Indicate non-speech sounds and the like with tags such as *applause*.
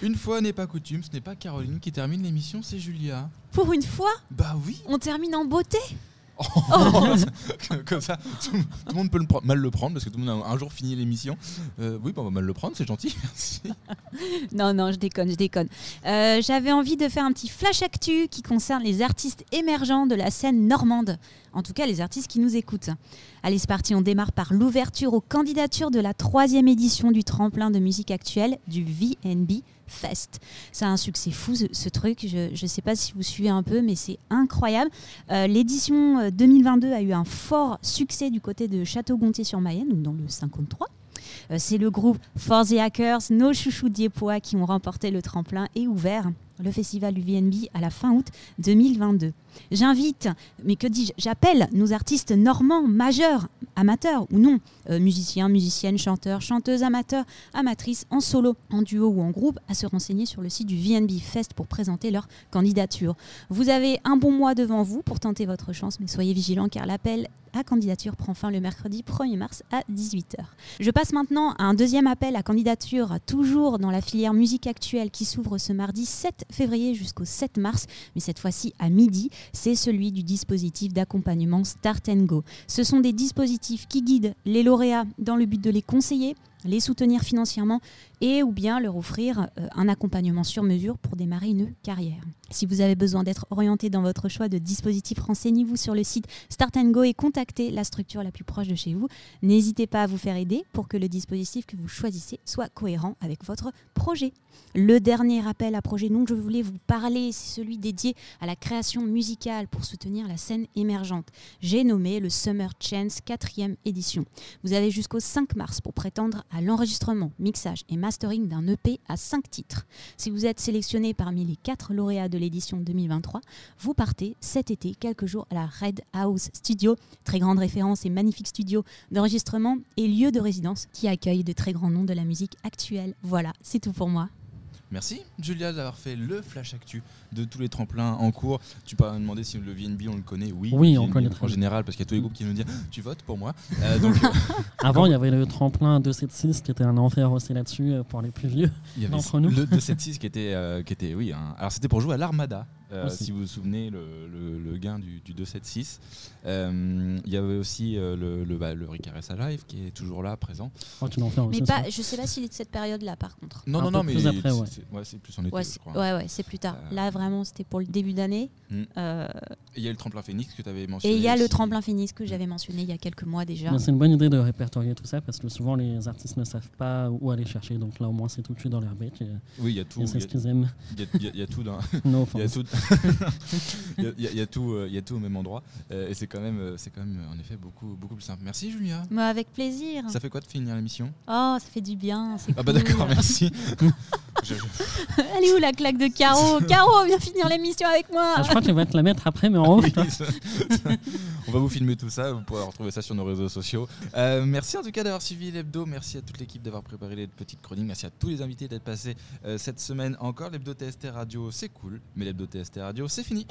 Une fois n'est pas coutume, ce n'est pas Caroline qui termine l'émission, c'est Julia. Pour une fois, Bah oui on termine en beauté. *laughs* Comme ça, tout, le monde peut mal le prendre parce que tout le monde a un jour fini l'émission. Euh, oui, bah, on va mal le prendre, c'est gentil. *laughs* *laughs* Non, non, je déconne, je déconne. Euh, J'avais envie de faire un petit flash actu qui concerne les artistes émergents de la scène normande. En tout cas, les artistes qui nous écoutent. Allez, c'est parti, on démarre par l'ouverture aux candidatures de la troisième édition du tremplin de musique actuelle du VNB Fest. A un succès fou, ce, truc. Je ne sais pas si vous suivez un peu, mais c'est incroyable. Euh, L'édition 2022 a eu un fort succès du côté de Château-Gontier-sur-Mayenne, donc dans le 53. Euh, C'est le groupe For the Hackers, nos chouchous diepois qui ont remporté le tremplin et ouvert le festival du VNB à la fin août 2022. J'invite, mais que dis-je, j'appelle nos artistes normands majeurs, amateurs ou non, euh, musiciens, musiciennes, chanteurs, chanteuses, amateurs, amatrices, en solo, en duo ou en groupe, à se renseigner sur le site du VNB Fest pour présenter leur candidature. Vous avez un bon mois devant vous pour tenter votre chance, mais soyez vigilants car l'appel à candidature prend fin le mercredi 1er mars à 18h. Je passe maintenant à un deuxième appel à candidature, toujours dans la filière musique actuelle qui s'ouvre ce mardi 7 février jusqu'au 7 mars, mais cette fois-ci à midi. C'est celui du dispositif d'accompagnement Start and Go. Ce sont des dispositifs qui guident les lauréats dans le but de les conseiller, les soutenir financièrement et ou bien leur offrir euh, un accompagnement sur mesure pour démarrer une carrière. Si vous avez besoin d'être orienté dans votre choix de dispositif, renseignez-vous sur le site Start and Go et contactez la structure la plus proche de chez vous. N'hésitez pas à vous faire aider pour que le dispositif que vous choisissez soit cohérent avec votre projet. Le dernier appel à projet dont je voulais vous parler, c'est celui dédié à la création musicale pour soutenir la scène émergente. J'ai nommé le Summer Chance 4e édition. Vous avez jusqu'au 5 mars pour prétendre à l'enregistrement, mixage et mastering d'un EP à 5 titres. Si vous êtes sélectionné parmi les 4 lauréats de l'édition 2023, vous partez cet été quelques jours à la Red House Studio, très grande référence et magnifique studio d'enregistrement et lieu de résidence qui accueille de très grands noms de la musique actuelle. Voilà, c'est tout pour moi. Merci Julia d'avoir fait le flash actu de tous les tremplins en cours. Tu peux me demander si le VNB on le connaît. Oui, Oui, le on VNB, connaît En général, parce qu'il y a tous les groupes qui nous disent Tu votes pour moi *laughs* Euh, Donc *laughs* Avant, il y avait le tremplin 276 qui était un enfer aussi là-dessus euh, pour les plus vieux. il y avait D'entre nous. le 276 qui était, euh, qui était oui. un- Alors c'était pour jouer à l'Armada. Euh, Aussi. si vous vous souvenez, le, le- le gain du, du 276. Euh, il y avait aussi euh, le, le, bah, le Rick Live qui est toujours là, présent. Oh, tu l'en fais. Mais pas, je sais pas s'il est de cette période-là par contre. Non, Un non, non, mais plus après, ouais. c'est ouais, c'est plus en été, Ouais, je c'est crois. ouais, ouais, c'est plus tard. Euh, Là, vraiment, c'était pour le début d'année. Hmm. Euh, Et il y a le tremplin Phoenix que tu avais et mentionné. il y a le tremplin Phoenix que j'avais mentionné il y a quelques mois déjà. C'est une bonne idée de répertorier tout ça parce que souvent les artistes ne savent pas où aller chercher. Donc là, au moins, c'est tout de suite dans leur bec. Et, Oui, il y a tout. et Il c'est y ce a- qu'ils aiment. il y a- tout Il y a tout, il y a- il y a- il y a tout, euh, il y a tout au même endroit, Euh, et c'est quand même, euh, c'est quand même, en effet, beaucoup, beaucoup plus simple. Merci Julia. Mais avec plaisir. Ça fait quoi de finir l'émission? Oh, ça fait du bien. c'est Ah bah d'accord, merci. *laughs* Je- je- *laughs* Elle est où la claque de Caro? Caro, viens finir l'émission avec moi. Ah, je crois que je vais te la mettre après, mais en haut. *laughs* On va vous filmer tout ça, vous pourrez retrouver ça sur nos réseaux sociaux. Euh, merci en tout cas d'avoir suivi l'hebdo, merci à toute l'équipe d'avoir préparé les petites chroniques, merci à tous les invités d'être passés euh, cette semaine encore. L'hebdo TST Radio c'est cool, mais l'hebdo TST Radio c'est fini.